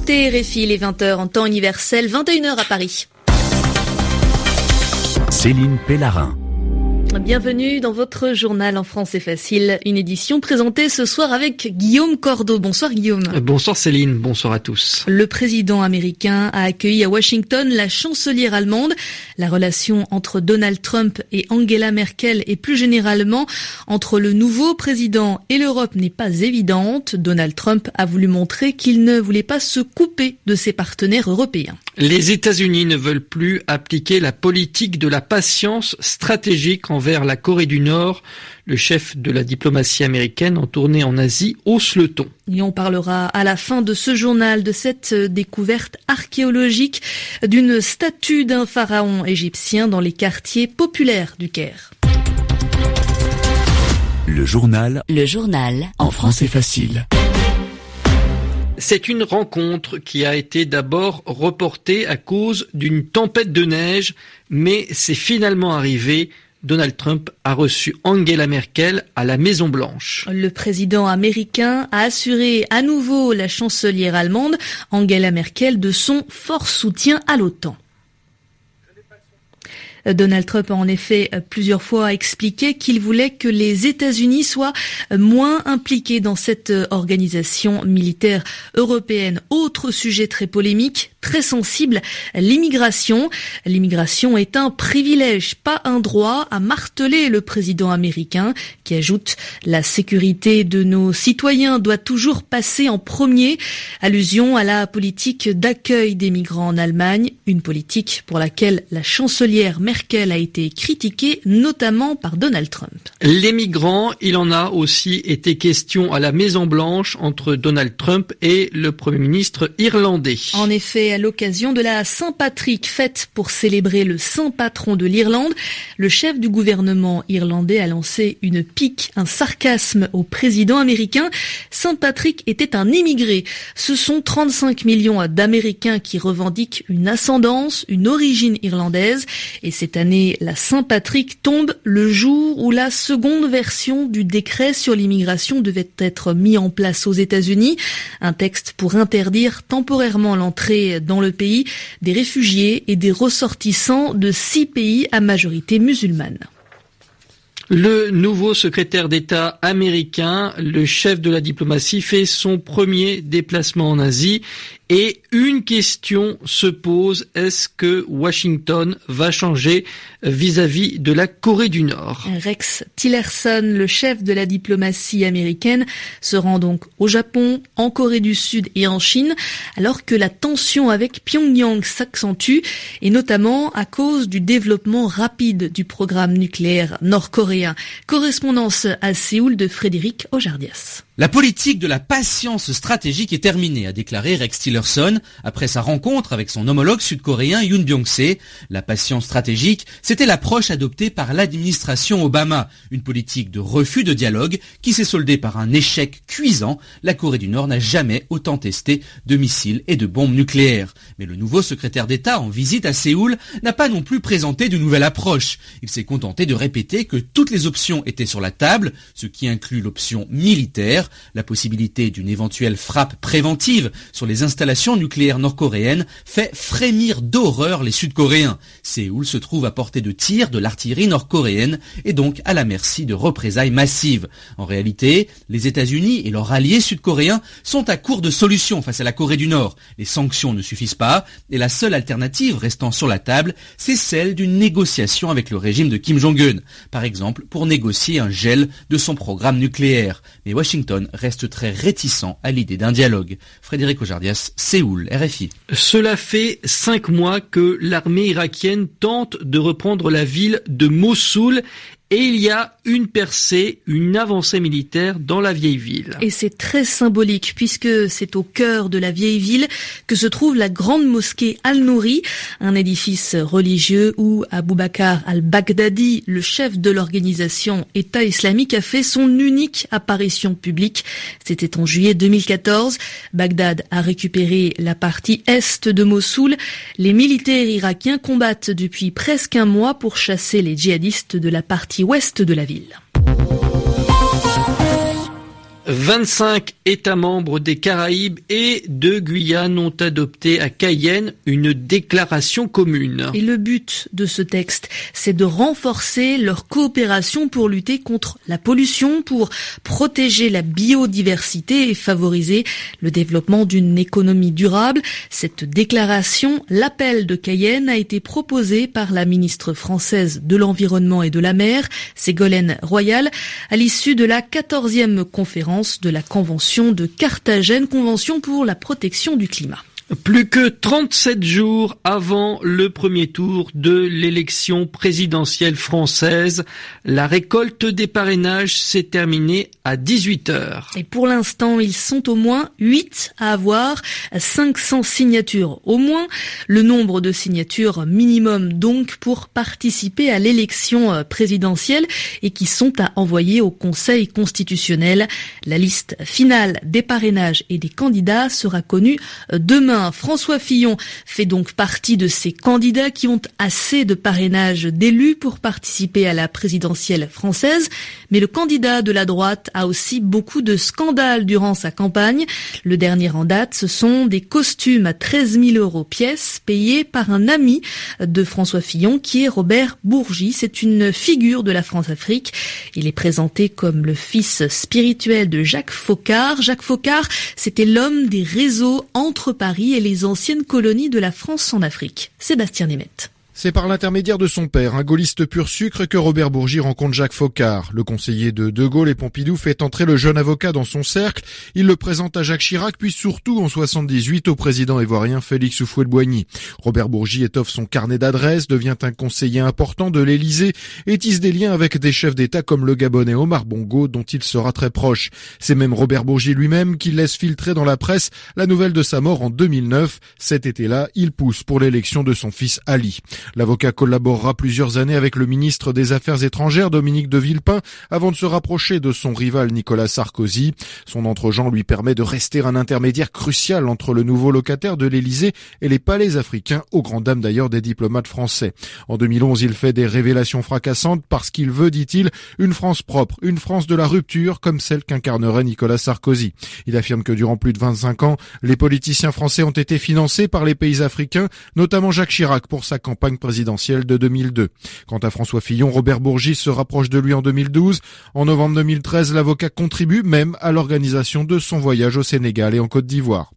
écoutez les 20h en temps universel, 21h à Paris. Céline Pellarin. Bienvenue dans votre journal en français facile, une édition présentée ce soir avec Guillaume Cordeau. Bonsoir Guillaume. Bonsoir Céline, bonsoir à tous. Le président américain a accueilli à Washington la chancelière allemande. La relation entre Donald Trump et Angela Merkel et plus généralement entre le nouveau président et l'Europe n'est pas évidente. Donald Trump a voulu montrer qu'il ne voulait pas se couper de ses partenaires européens. Les États-Unis ne veulent plus appliquer la politique de la patience stratégique envers la Corée du Nord. Le chef de la diplomatie américaine en tournée en Asie hausse le ton. Et on parlera à la fin de ce journal de cette découverte archéologique d'une statue d'un pharaon égyptien dans les quartiers populaires du Caire. Le journal. Le journal. En français facile. C'est une rencontre qui a été d'abord reportée à cause d'une tempête de neige, mais c'est finalement arrivé. Donald Trump a reçu Angela Merkel à la Maison Blanche. Le président américain a assuré à nouveau la chancelière allemande Angela Merkel de son fort soutien à l'OTAN. Donald Trump a en effet plusieurs fois expliqué qu'il voulait que les États-Unis soient moins impliqués dans cette organisation militaire européenne. Autre sujet très polémique, très sensible, l'immigration. L'immigration est un privilège, pas un droit, a martelé le président américain qui ajoute la sécurité de nos citoyens doit toujours passer en premier. Allusion à la politique d'accueil des migrants en Allemagne, une politique pour laquelle la chancelière Merkel a été critiquée notamment par Donald Trump. Les migrants, il en a aussi été question à la Maison Blanche entre Donald Trump et le Premier ministre irlandais. En effet, à l'occasion de la Saint-Patrick fête pour célébrer le saint patron de l'Irlande, le chef du gouvernement irlandais a lancé une pique, un sarcasme au président américain. Saint-Patrick était un immigré. Ce sont 35 millions d'Américains qui revendiquent une ascendance, une origine irlandaise et cette année, la Saint-Patrick tombe le jour où la seconde version du décret sur l'immigration devait être mis en place aux États-Unis. Un texte pour interdire temporairement l'entrée dans le pays des réfugiés et des ressortissants de six pays à majorité musulmane. Le nouveau secrétaire d'État américain, le chef de la diplomatie, fait son premier déplacement en Asie et une question se pose, est-ce que Washington va changer vis-à-vis de la Corée du Nord? Rex Tillerson, le chef de la diplomatie américaine, se rend donc au Japon, en Corée du Sud et en Chine, alors que la tension avec Pyongyang s'accentue, et notamment à cause du développement rapide du programme nucléaire nord-coréen. Correspondance à Séoul de Frédéric Ojardias. La politique de la patience stratégique est terminée, a déclaré Rex Tillerson après sa rencontre avec son homologue sud-coréen Yoon Byung-se. La patience stratégique, c'était l'approche adoptée par l'administration Obama, une politique de refus de dialogue qui s'est soldée par un échec cuisant. La Corée du Nord n'a jamais autant testé de missiles et de bombes nucléaires. Mais le nouveau secrétaire d'État en visite à Séoul n'a pas non plus présenté de nouvelle approche. Il s'est contenté de répéter que toutes les options étaient sur la table, ce qui inclut l'option militaire la possibilité d'une éventuelle frappe préventive sur les installations nucléaires nord-coréennes fait frémir d'horreur les Sud-Coréens. Séoul se trouve à portée de tir de l'artillerie nord-coréenne et donc à la merci de représailles massives. En réalité, les États-Unis et leurs alliés sud-coréens sont à court de solutions face à la Corée du Nord. Les sanctions ne suffisent pas et la seule alternative restant sur la table, c'est celle d'une négociation avec le régime de Kim Jong-un. Par exemple, pour négocier un gel de son programme nucléaire. Mais Washington reste très réticent à l'idée d'un dialogue. Frédéric Ojardias, Séoul, RFI. Cela fait cinq mois que l'armée irakienne tente de reprendre la ville de Mossoul et il y a une percée, une avancée militaire dans la vieille ville. Et c'est très symbolique puisque c'est au cœur de la vieille ville que se trouve la grande mosquée Al-Nouri, un édifice religieux où Abu Bakr al-Baghdadi, le chef de l'organisation État islamique, a fait son unique apparition publique. C'était en juillet 2014. Bagdad a récupéré la partie est de Mossoul. Les militaires irakiens combattent depuis presque un mois pour chasser les djihadistes de la partie ouest de la ville. 25 États membres des Caraïbes et de Guyane ont adopté à Cayenne une déclaration commune. Et le but de ce texte, c'est de renforcer leur coopération pour lutter contre la pollution, pour protéger la biodiversité et favoriser le développement d'une économie durable. Cette déclaration, l'appel de Cayenne, a été proposée par la ministre française de l'Environnement et de la Mer, Ségolène Royal, à l'issue de la 14e conférence de la Convention de Carthagène, Convention pour la protection du climat. Plus que 37 jours avant le premier tour de l'élection présidentielle française, la récolte des parrainages s'est terminée à 18 heures. Et pour l'instant, ils sont au moins 8 à avoir 500 signatures au moins, le nombre de signatures minimum donc pour participer à l'élection euh, présidentielle et qui sont à envoyer au Conseil constitutionnel. La liste finale des parrainages et des candidats sera connue euh, demain. François Fillon fait donc partie de ces candidats qui ont assez de parrainage d'élus pour participer à la présidentielle française. Mais le candidat de la droite a aussi beaucoup de scandales durant sa campagne. Le dernier en date, ce sont des costumes à 13 000 euros pièce payés par un ami de François Fillon qui est Robert Bourgi. C'est une figure de la France-Afrique. Il est présenté comme le fils spirituel de Jacques Faucard. Jacques Faucard, c'était l'homme des réseaux entre Paris et les anciennes colonies de la France en Afrique. Sébastien Nemeth. C'est par l'intermédiaire de son père, un gaulliste pur sucre, que Robert Bourgi rencontre Jacques Faucard. Le conseiller de De Gaulle et Pompidou fait entrer le jeune avocat dans son cercle. Il le présente à Jacques Chirac, puis surtout en 78 au président ivoirien Félix Houphouët-Boigny. Robert Bourgi étoffe son carnet d'adresses, devient un conseiller important de l'Élysée et tisse des liens avec des chefs d'État comme le Gabonais Omar Bongo, dont il sera très proche. C'est même Robert Bourgi lui-même qui laisse filtrer dans la presse la nouvelle de sa mort en 2009. Cet été-là, il pousse pour l'élection de son fils Ali. L'avocat collaborera plusieurs années avec le ministre des Affaires étrangères Dominique de Villepin avant de se rapprocher de son rival Nicolas Sarkozy. Son entre lui permet de rester un intermédiaire crucial entre le nouveau locataire de l'Élysée et les palais africains, aux grandes dames d'ailleurs des diplomates français. En 2011, il fait des révélations fracassantes parce qu'il veut, dit-il, une France propre, une France de la rupture comme celle qu'incarnerait Nicolas Sarkozy. Il affirme que durant plus de 25 ans, les politiciens français ont été financés par les pays africains, notamment Jacques Chirac pour sa campagne présidentielle de 2002. Quant à François Fillon, Robert Bourgi se rapproche de lui en 2012. En novembre 2013, l'avocat contribue même à l'organisation de son voyage au Sénégal et en Côte d'Ivoire.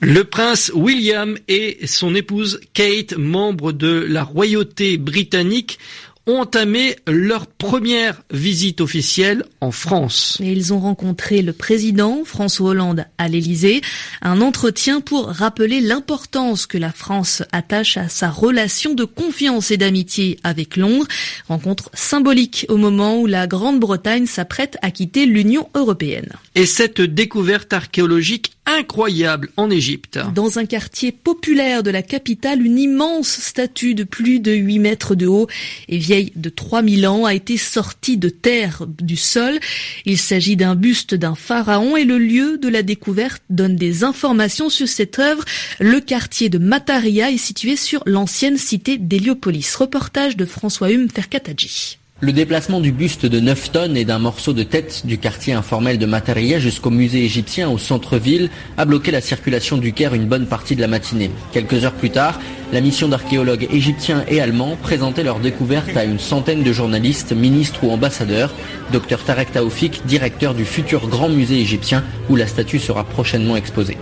Le prince William et son épouse Kate, membres de la royauté britannique, ont entamé leur première visite officielle en France. Et ils ont rencontré le président François Hollande à l'Élysée, un entretien pour rappeler l'importance que la France attache à sa relation de confiance et d'amitié avec Londres, rencontre symbolique au moment où la Grande-Bretagne s'apprête à quitter l'Union européenne. Et cette découverte archéologique incroyable en Égypte. Dans un quartier populaire de la capitale, une immense statue de plus de 8 mètres de haut et vieille de 3000 ans a été sortie de terre du sol. Il s'agit d'un buste d'un pharaon et le lieu de la découverte donne des informations sur cette œuvre. Le quartier de Mataria est situé sur l'ancienne cité d'Héliopolis. Reportage de François Hume Ferkataji. Le déplacement du buste de 9 tonnes et d'un morceau de tête du quartier informel de Mataria jusqu'au musée égyptien au centre-ville a bloqué la circulation du Caire une bonne partie de la matinée. Quelques heures plus tard, la mission d'archéologues égyptiens et allemands présentait leur découverte à une centaine de journalistes, ministres ou ambassadeurs. Dr Tarek Taoufik, directeur du futur grand musée égyptien où la statue sera prochainement exposée.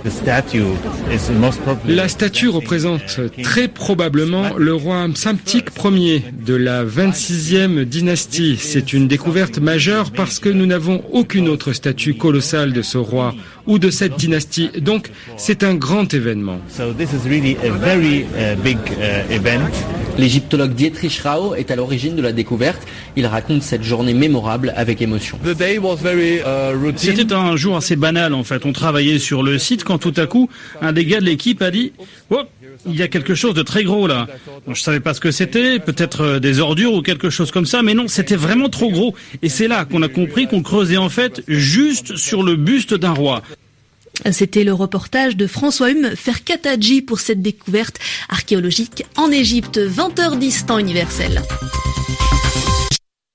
La statue représente très probablement le roi Msamtik Ier de la 26e dynastie. C'est une découverte majeure parce que nous n'avons aucune autre statue colossale de ce roi ou de cette dynastie. Donc c'est un grand événement. Uh, L'égyptologue Dietrich Rao est à l'origine de la découverte. Il raconte cette journée mémorable avec émotion. Uh, C'était un jour assez banal en fait. On travaillait sur le site quand tout à coup, un des gars de l'équipe a dit oh, il y a quelque chose de très gros là. Je je savais pas ce que c'était, peut-être euh, des ordures ou quelque chose comme ça, mais non, c'était vraiment trop gros. Et c'est là qu'on a compris qu'on creusait en fait juste sur le buste d'un roi. C'était le reportage de François Hume Ferkataji pour cette découverte archéologique en Égypte, 20h10 temps universel.